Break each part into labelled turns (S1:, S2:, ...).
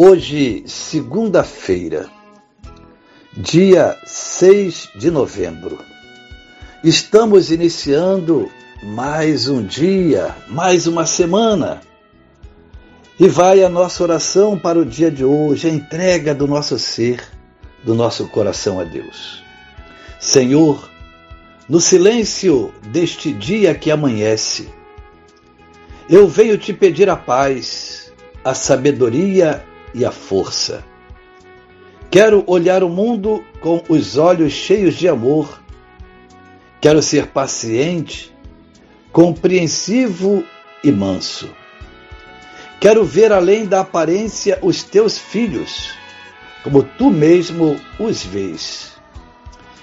S1: Hoje, segunda-feira, dia 6 de novembro, estamos iniciando mais um dia, mais uma semana. E vai a nossa oração para o dia de hoje, a entrega do nosso ser, do nosso coração a Deus. Senhor, no silêncio deste dia que amanhece, eu venho te pedir a paz, a sabedoria e a força. Quero olhar o mundo com os olhos cheios de amor. Quero ser paciente, compreensivo e manso. Quero ver além da aparência os teus filhos, como tu mesmo os vês.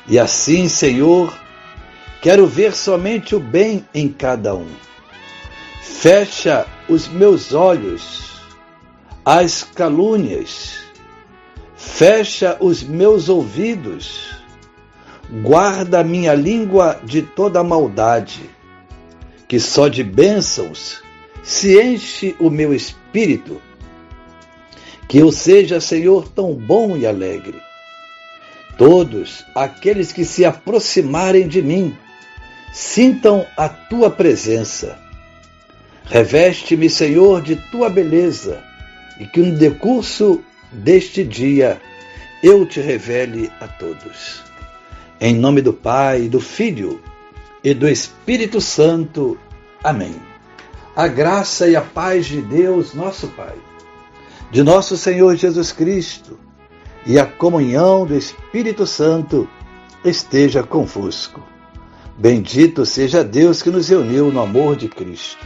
S1: E assim, Senhor, quero ver somente o bem em cada um. Fecha os meus olhos as calúnias, fecha os meus ouvidos, guarda minha língua de toda maldade, que só de bênçãos se enche o meu espírito. Que eu seja, Senhor, tão bom e alegre. Todos aqueles que se aproximarem de mim, sintam a tua presença. Reveste-me, Senhor, de tua beleza e que no decurso deste dia eu te revele a todos. Em nome do Pai, do Filho e do Espírito Santo. Amém. A graça e a paz de Deus, nosso Pai, de nosso Senhor Jesus Cristo e a comunhão do Espírito Santo esteja convosco. Bendito seja Deus que nos reuniu no amor de Cristo.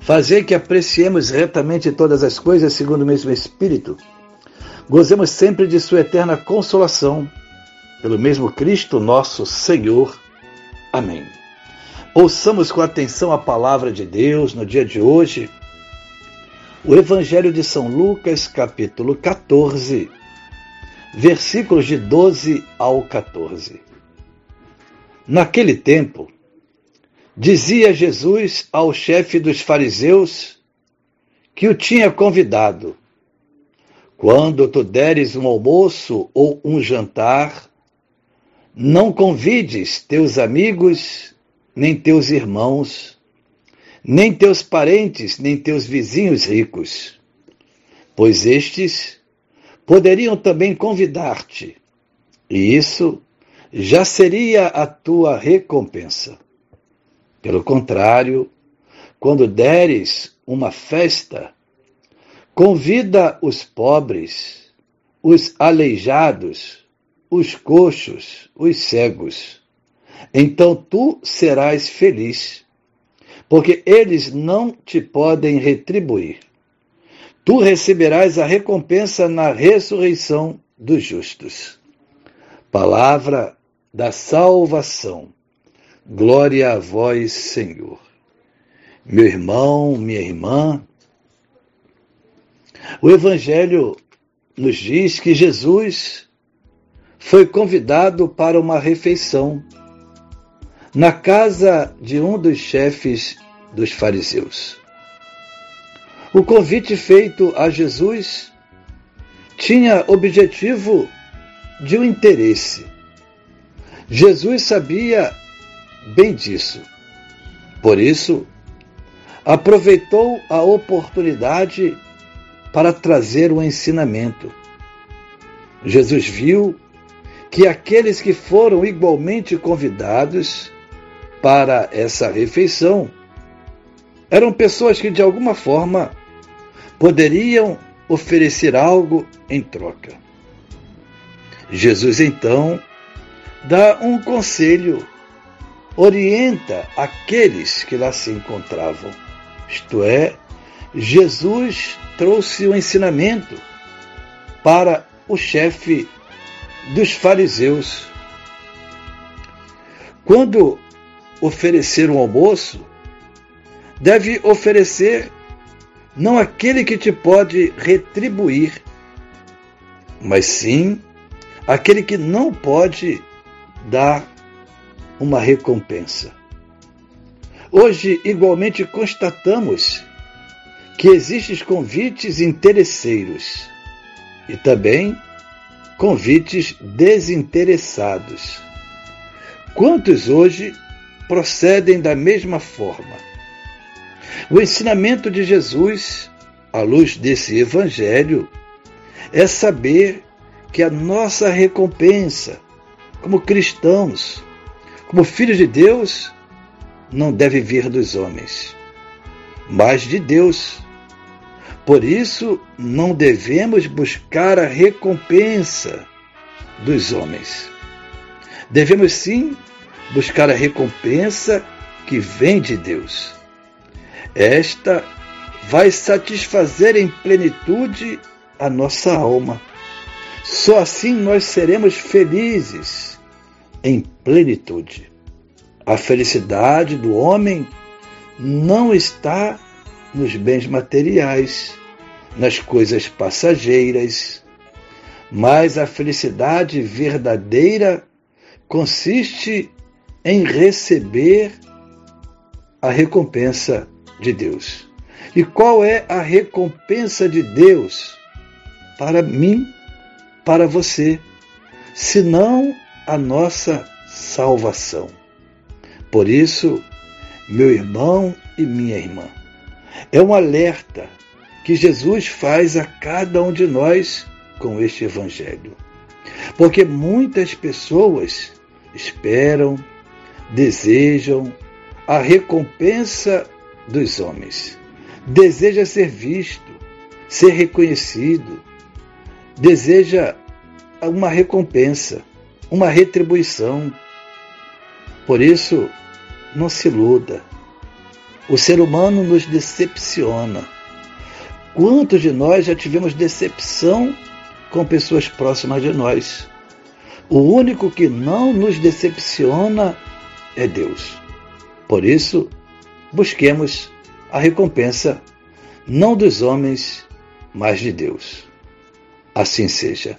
S1: Fazer que apreciemos retamente todas as coisas segundo o mesmo Espírito. Gozemos sempre de Sua eterna consolação. Pelo mesmo Cristo nosso Senhor. Amém. Ouçamos com atenção a palavra de Deus no dia de hoje. O Evangelho de São Lucas, capítulo 14, versículos de 12 ao 14. Naquele tempo, Dizia Jesus ao chefe dos fariseus que o tinha convidado: Quando tu deres um almoço ou um jantar, não convides teus amigos, nem teus irmãos, nem teus parentes, nem teus vizinhos ricos, pois estes poderiam também convidar-te, e isso já seria a tua recompensa. Pelo contrário, quando deres uma festa, convida os pobres, os aleijados, os coxos, os cegos. Então tu serás feliz, porque eles não te podem retribuir. Tu receberás a recompensa na ressurreição dos justos. Palavra da salvação. Glória a vós, Senhor. Meu irmão, minha irmã, o Evangelho nos diz que Jesus foi convidado para uma refeição na casa de um dos chefes dos fariseus. O convite feito a Jesus tinha objetivo de um interesse. Jesus sabia bem disso. Por isso, aproveitou a oportunidade para trazer o ensinamento, Jesus viu que aqueles que foram igualmente convidados para essa refeição eram pessoas que de alguma forma poderiam oferecer algo em troca. Jesus então dá um conselho, orienta aqueles que lá se encontravam. Isto é, Jesus trouxe o um ensinamento para o chefe dos fariseus. Quando oferecer um almoço, deve oferecer não aquele que te pode retribuir, mas sim aquele que não pode dar uma recompensa. Hoje, igualmente, constatamos que existem convites interesseiros e também convites desinteressados. Quantos hoje procedem da mesma forma? O ensinamento de Jesus, à luz desse evangelho, é saber que a nossa recompensa, como cristãos, como filhos de Deus, não deve vir dos homens, mas de Deus. Por isso, não devemos buscar a recompensa dos homens. Devemos sim buscar a recompensa que vem de Deus. Esta vai satisfazer em plenitude a nossa alma. Só assim nós seremos felizes em plenitude. A felicidade do homem não está nos bens materiais, nas coisas passageiras, mas a felicidade verdadeira consiste em receber a recompensa de Deus. E qual é a recompensa de Deus para mim, para você, senão a nossa salvação? Por isso, meu irmão e minha irmã, é um alerta que Jesus faz a cada um de nós com este Evangelho. Porque muitas pessoas esperam, desejam a recompensa dos homens, deseja ser visto, ser reconhecido, deseja uma recompensa, uma retribuição. Por isso, não se iluda. O ser humano nos decepciona. Quantos de nós já tivemos decepção com pessoas próximas de nós? O único que não nos decepciona é Deus. Por isso, busquemos a recompensa não dos homens, mas de Deus. Assim seja.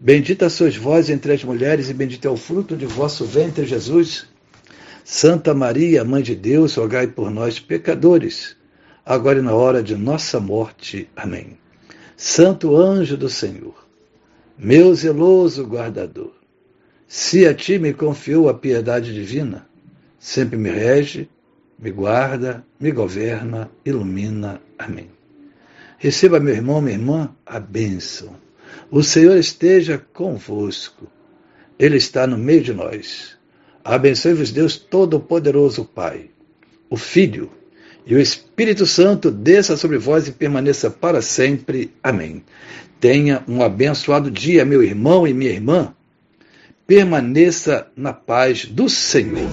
S1: Bendita sois vós entre as mulheres, e bendito é o fruto de vosso ventre, Jesus. Santa Maria, Mãe de Deus, rogai por nós, pecadores agora e na hora de nossa morte. Amém. Santo anjo do Senhor, meu zeloso guardador, se a ti me confiou a piedade divina, sempre me rege, me guarda, me governa, ilumina. Amém. Receba, meu irmão, minha irmã, a bênção. O Senhor esteja convosco. Ele está no meio de nós. Abençoe-vos, Deus Todo-Poderoso, Pai, o Filho e o Espírito Santo desça sobre vós e permaneça para sempre. Amém. Tenha um abençoado dia, meu irmão e minha irmã. Permaneça na paz do Senhor.